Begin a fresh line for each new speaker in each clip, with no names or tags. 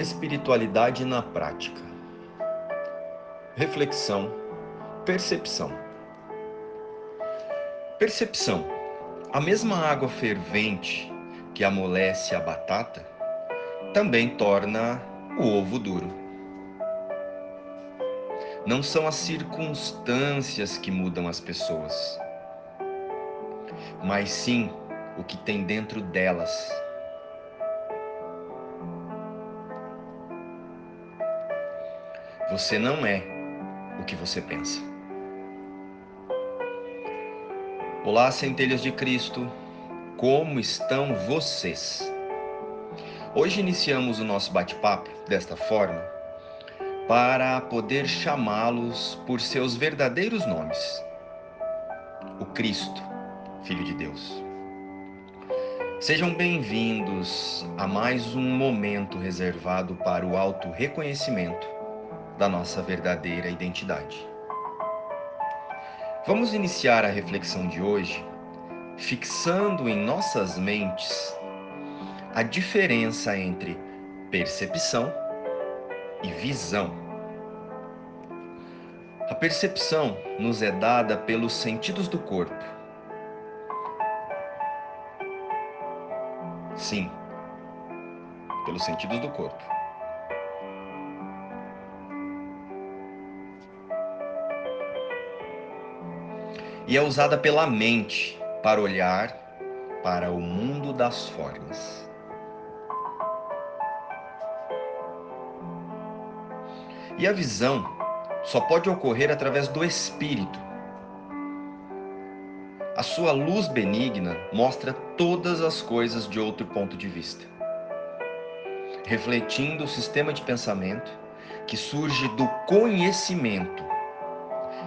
Espiritualidade na prática. Reflexão, percepção. Percepção. A mesma água fervente que amolece a batata também torna o ovo duro. Não são as circunstâncias que mudam as pessoas, mas sim o que tem dentro delas. Você não é o que você pensa. Olá, centelhas de Cristo, como estão vocês? Hoje iniciamos o nosso bate-papo desta forma para poder chamá-los por seus verdadeiros nomes: o Cristo, Filho de Deus. Sejam bem-vindos a mais um momento reservado para o auto-reconhecimento da nossa verdadeira identidade. Vamos iniciar a reflexão de hoje fixando em nossas mentes a diferença entre percepção e visão. A percepção nos é dada pelos sentidos do corpo. Sim, pelos sentidos do corpo. E é usada pela mente para olhar para o mundo das formas. E a visão só pode ocorrer através do espírito. A sua luz benigna mostra todas as coisas de outro ponto de vista, refletindo o sistema de pensamento que surge do conhecimento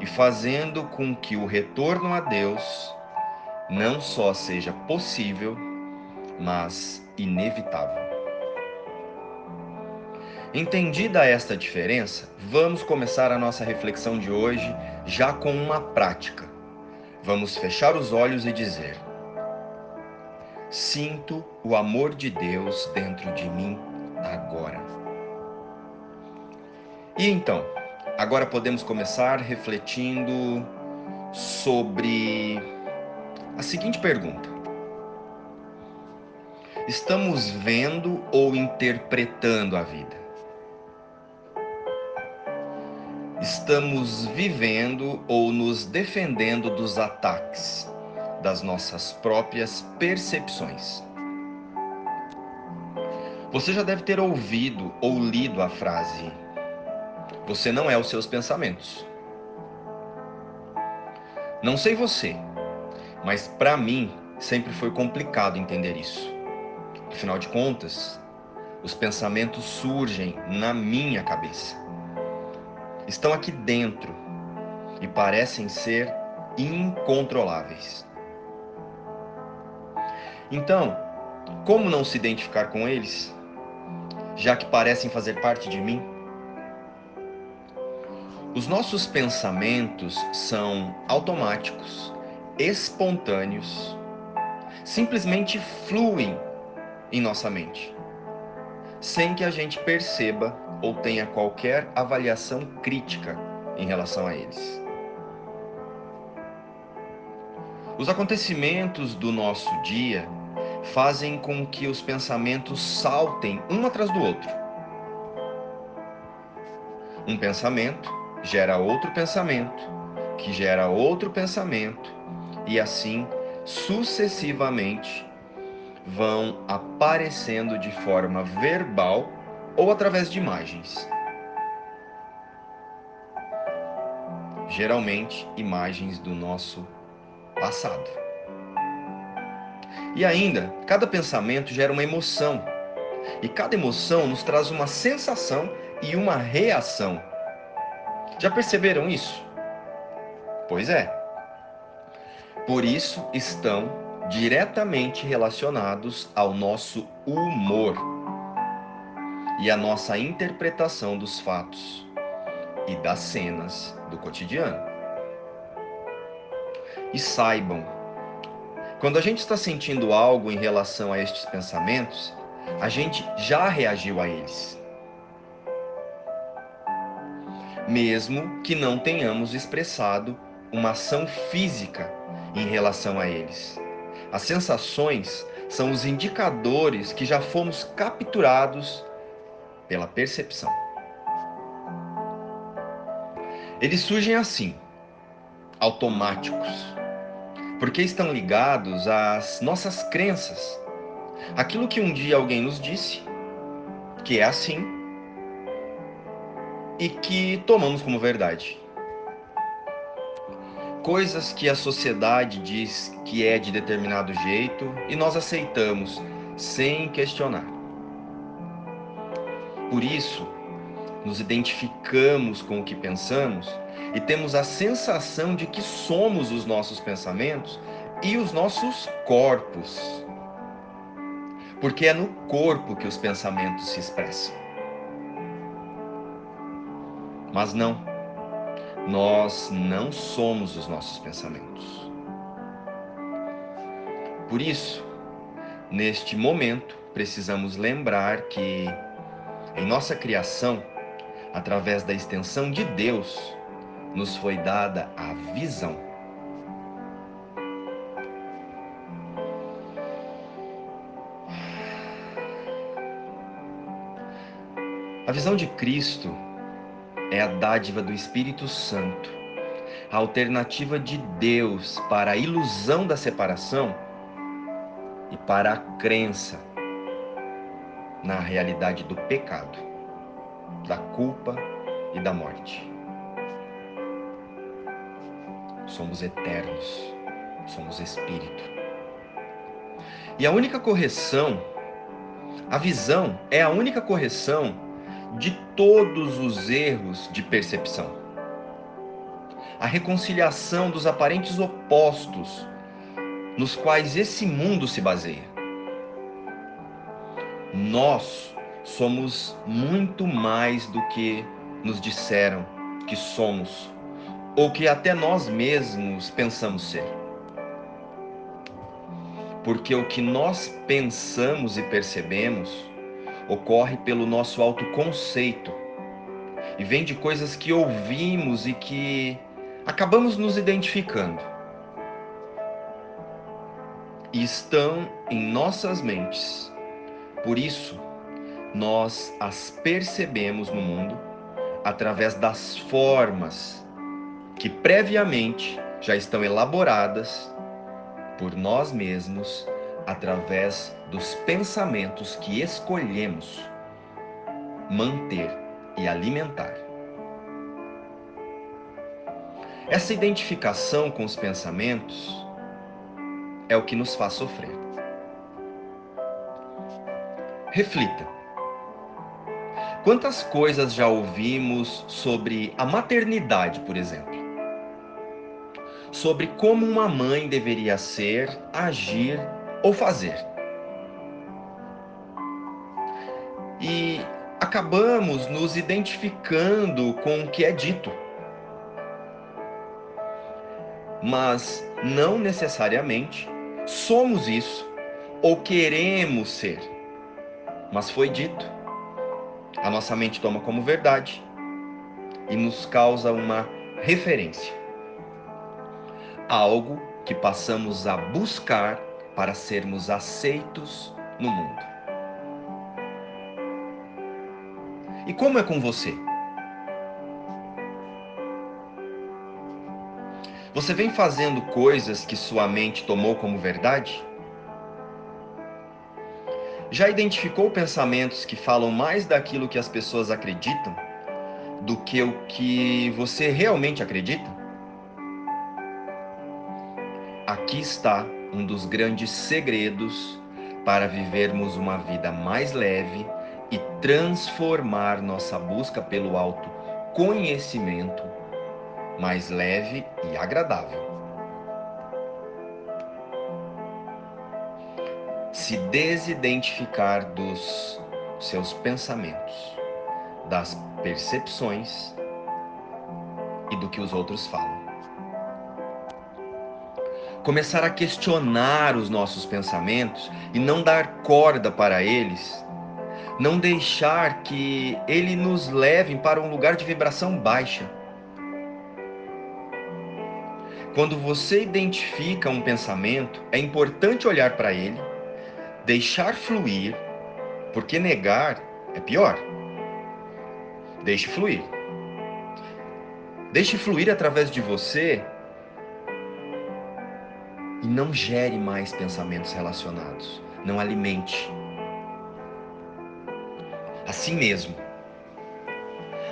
e fazendo com que o retorno a Deus não só seja possível, mas inevitável. Entendida esta diferença, vamos começar a nossa reflexão de hoje já com uma prática. Vamos fechar os olhos e dizer: Sinto o amor de Deus dentro de mim agora. E então, Agora podemos começar refletindo sobre a seguinte pergunta: Estamos vendo ou interpretando a vida? Estamos vivendo ou nos defendendo dos ataques das nossas próprias percepções? Você já deve ter ouvido ou lido a frase você não é os seus pensamentos. Não sei você, mas para mim sempre foi complicado entender isso. Afinal de contas, os pensamentos surgem na minha cabeça. Estão aqui dentro e parecem ser incontroláveis. Então, como não se identificar com eles, já que parecem fazer parte de mim? Os nossos pensamentos são automáticos, espontâneos, simplesmente fluem em nossa mente, sem que a gente perceba ou tenha qualquer avaliação crítica em relação a eles. Os acontecimentos do nosso dia fazem com que os pensamentos saltem um atrás do outro. Um pensamento gera outro pensamento, que gera outro pensamento, e assim sucessivamente vão aparecendo de forma verbal ou através de imagens. Geralmente, imagens do nosso passado. E ainda, cada pensamento gera uma emoção, e cada emoção nos traz uma sensação e uma reação já perceberam isso? Pois é. Por isso estão diretamente relacionados ao nosso humor e à nossa interpretação dos fatos e das cenas do cotidiano. E saibam, quando a gente está sentindo algo em relação a estes pensamentos, a gente já reagiu a eles. Mesmo que não tenhamos expressado uma ação física em relação a eles. As sensações são os indicadores que já fomos capturados pela percepção. Eles surgem assim, automáticos, porque estão ligados às nossas crenças. Aquilo que um dia alguém nos disse, que é assim, e que tomamos como verdade. Coisas que a sociedade diz que é de determinado jeito e nós aceitamos sem questionar. Por isso, nos identificamos com o que pensamos e temos a sensação de que somos os nossos pensamentos e os nossos corpos. Porque é no corpo que os pensamentos se expressam. Mas não, nós não somos os nossos pensamentos. Por isso, neste momento, precisamos lembrar que em nossa criação, através da extensão de Deus, nos foi dada a visão. A visão de Cristo é a dádiva do Espírito Santo, a alternativa de Deus para a ilusão da separação e para a crença na realidade do pecado, da culpa e da morte. Somos eternos, somos espírito. E a única correção, a visão é a única correção de todos os erros de percepção. A reconciliação dos aparentes opostos nos quais esse mundo se baseia nós somos muito mais do que nos disseram que somos, ou que até nós mesmos pensamos ser. Porque o que nós pensamos e percebemos ocorre pelo nosso autoconceito e vem de coisas que ouvimos e que acabamos nos identificando. E estão em nossas mentes por isso, nós as percebemos no mundo através das formas que previamente já estão elaboradas por nós mesmos através dos pensamentos que escolhemos manter e alimentar. Essa identificação com os pensamentos é o que nos faz sofrer. Reflita. Quantas coisas já ouvimos sobre a maternidade, por exemplo? Sobre como uma mãe deveria ser, agir ou fazer. Acabamos nos identificando com o que é dito. Mas não necessariamente somos isso ou queremos ser mas foi dito. A nossa mente toma como verdade e nos causa uma referência. Algo que passamos a buscar para sermos aceitos no mundo. E como é com você? Você vem fazendo coisas que sua mente tomou como verdade? Já identificou pensamentos que falam mais daquilo que as pessoas acreditam do que o que você realmente acredita? Aqui está um dos grandes segredos para vivermos uma vida mais leve e transformar nossa busca pelo autoconhecimento mais leve e agradável. se desidentificar dos seus pensamentos, das percepções e do que os outros falam. Começar a questionar os nossos pensamentos e não dar corda para eles, Não deixar que ele nos leve para um lugar de vibração baixa. Quando você identifica um pensamento, é importante olhar para ele, deixar fluir, porque negar é pior. Deixe fluir. Deixe fluir através de você e não gere mais pensamentos relacionados. Não alimente. Assim mesmo,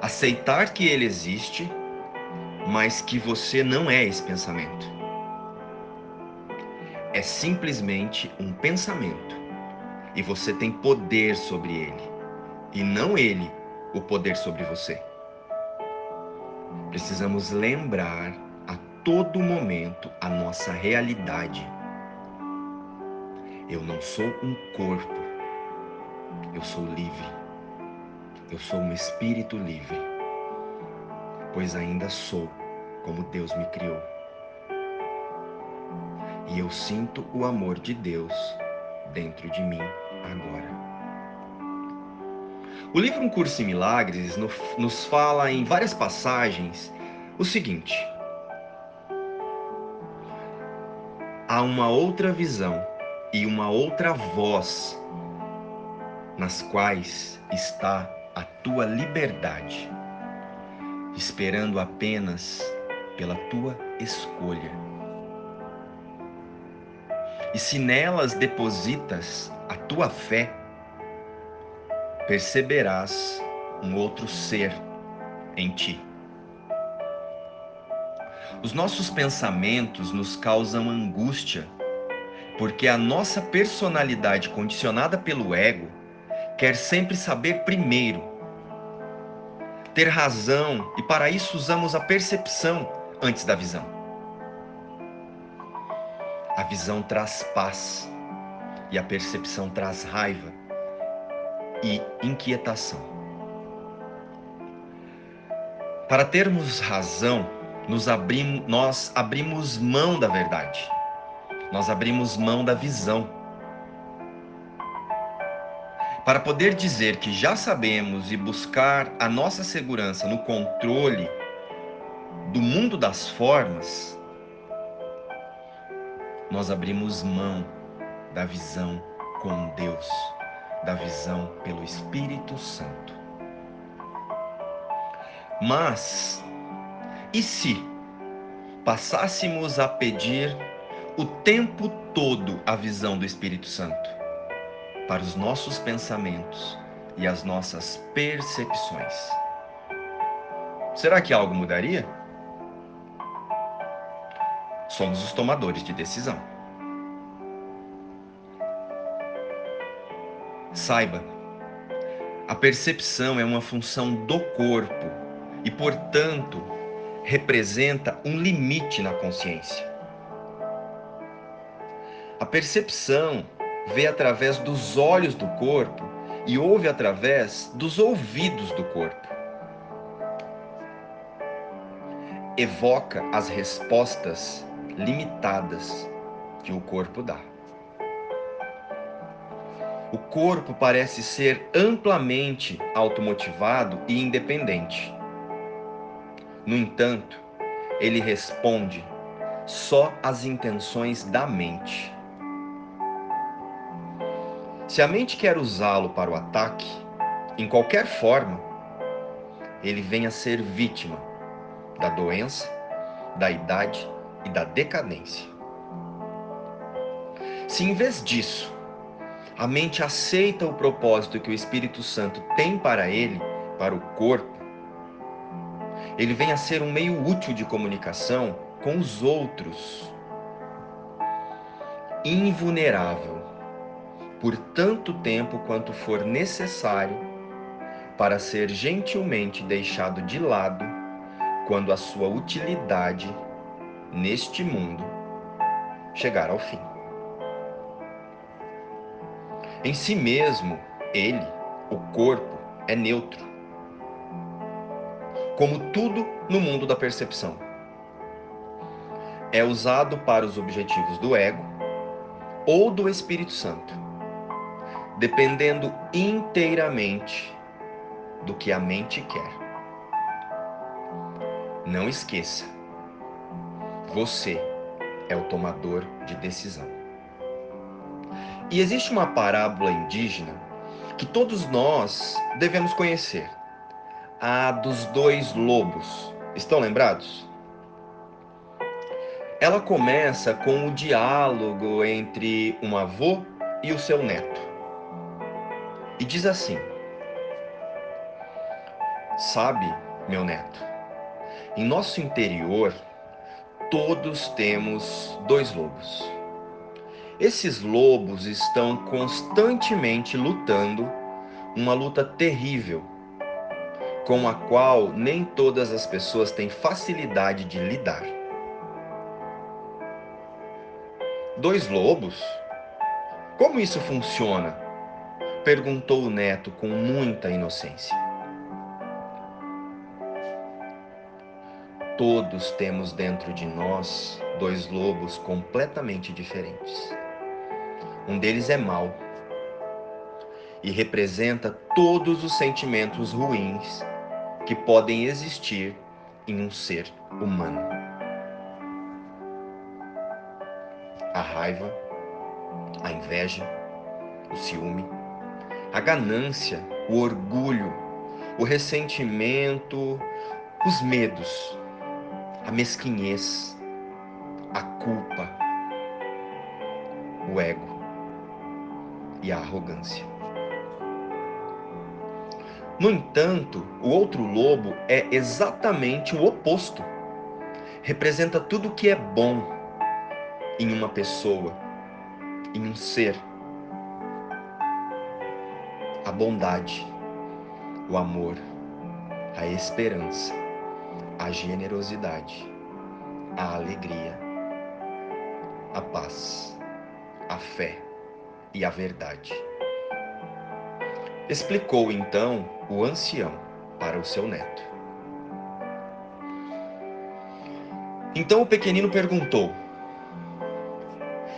aceitar que ele existe, mas que você não é esse pensamento. É simplesmente um pensamento e você tem poder sobre ele, e não ele o poder sobre você. Precisamos lembrar a todo momento a nossa realidade. Eu não sou um corpo, eu sou livre. Eu sou um espírito livre, pois ainda sou como Deus me criou. E eu sinto o amor de Deus dentro de mim agora. O livro Um Curso em Milagres nos fala em várias passagens o seguinte: há uma outra visão e uma outra voz nas quais está a tua liberdade, esperando apenas pela tua escolha. E se nelas depositas a tua fé, perceberás um outro ser em ti. Os nossos pensamentos nos causam angústia, porque a nossa personalidade condicionada pelo ego quer sempre saber primeiro, ter razão, e para isso usamos a percepção antes da visão. A visão traz paz e a percepção traz raiva e inquietação. Para termos razão, nos nós abrimos mão da verdade, nós abrimos mão da visão. Para poder dizer que já sabemos e buscar a nossa segurança no controle do mundo das formas, nós abrimos mão da visão com Deus da visão pelo Espírito Santo. Mas, e se passássemos a pedir o tempo todo a visão do Espírito Santo para os nossos pensamentos e as nossas percepções? Será que algo mudaria? Somos os tomadores de decisão. Saiba, a percepção é uma função do corpo e, portanto, representa um limite na consciência. A percepção vê através dos olhos do corpo e ouve através dos ouvidos do corpo. Evoca as respostas limitadas que o corpo dá o corpo parece ser amplamente automotivado e independente. No entanto, ele responde só às intenções da mente. Se a mente quer usá-lo para o ataque, em qualquer forma, ele vem a ser vítima da doença, da idade e da decadência. Se em vez disso a mente aceita o propósito que o Espírito Santo tem para ele, para o corpo, ele vem a ser um meio útil de comunicação com os outros, invulnerável, por tanto tempo quanto for necessário para ser gentilmente deixado de lado quando a sua utilidade neste mundo chegar ao fim. Em si mesmo, ele, o corpo, é neutro. Como tudo no mundo da percepção. É usado para os objetivos do ego ou do Espírito Santo. Dependendo inteiramente do que a mente quer. Não esqueça, você é o tomador de decisão. E existe uma parábola indígena que todos nós devemos conhecer: a dos dois lobos. Estão lembrados? Ela começa com o diálogo entre um avô e o seu neto. E diz assim: Sabe, meu neto, em nosso interior todos temos dois lobos. Esses lobos estão constantemente lutando uma luta terrível, com a qual nem todas as pessoas têm facilidade de lidar. Dois lobos? Como isso funciona? Perguntou o neto com muita inocência. Todos temos dentro de nós dois lobos completamente diferentes. Um deles é mau e representa todos os sentimentos ruins que podem existir em um ser humano. A raiva, a inveja, o ciúme, a ganância, o orgulho, o ressentimento, os medos, a mesquinhez, a culpa, o ego e a arrogância. No entanto, o outro lobo é exatamente o oposto. Representa tudo o que é bom em uma pessoa, em um ser. A bondade, o amor, a esperança, a generosidade, a alegria, a paz, a fé e a verdade. Explicou então o ancião para o seu neto. Então o pequenino perguntou: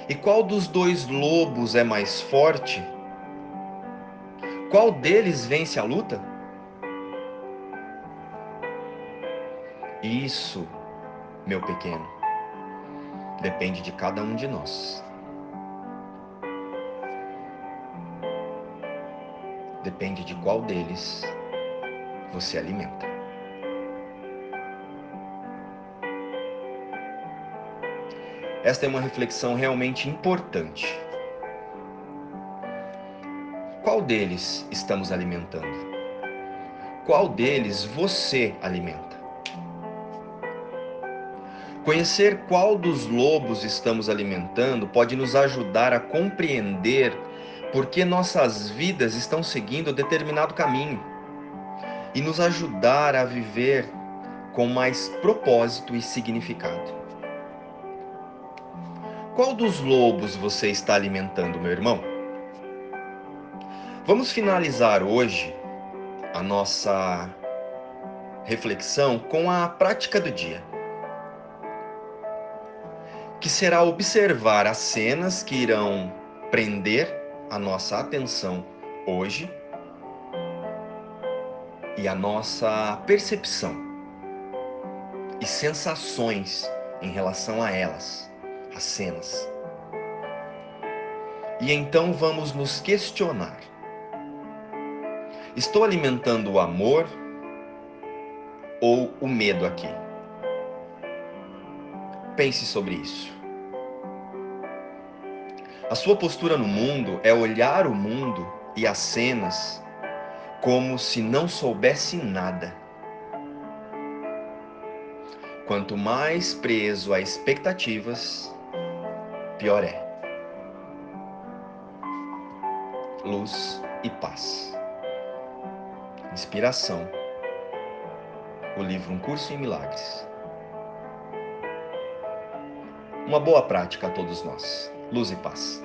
E qual dos dois lobos é mais forte? Qual deles vence a luta? Isso, meu pequeno, depende de cada um de nós. Depende de qual deles você alimenta. Esta é uma reflexão realmente importante. Deles estamos alimentando? Qual deles você alimenta? Conhecer qual dos lobos estamos alimentando pode nos ajudar a compreender por que nossas vidas estão seguindo determinado caminho e nos ajudar a viver com mais propósito e significado. Qual dos lobos você está alimentando, meu irmão? Vamos finalizar hoje a nossa reflexão com a prática do dia que será observar as cenas que irão prender a nossa atenção hoje e a nossa percepção e sensações em relação a elas, as cenas. E então vamos nos questionar: estou alimentando o amor ou o medo aqui? Pense sobre isso. A sua postura no mundo é olhar o mundo e as cenas como se não soubesse nada. Quanto mais preso a expectativas, pior é. Luz e paz. Inspiração. O livro Um Curso em Milagres. Uma boa prática a todos nós. Luz e paz.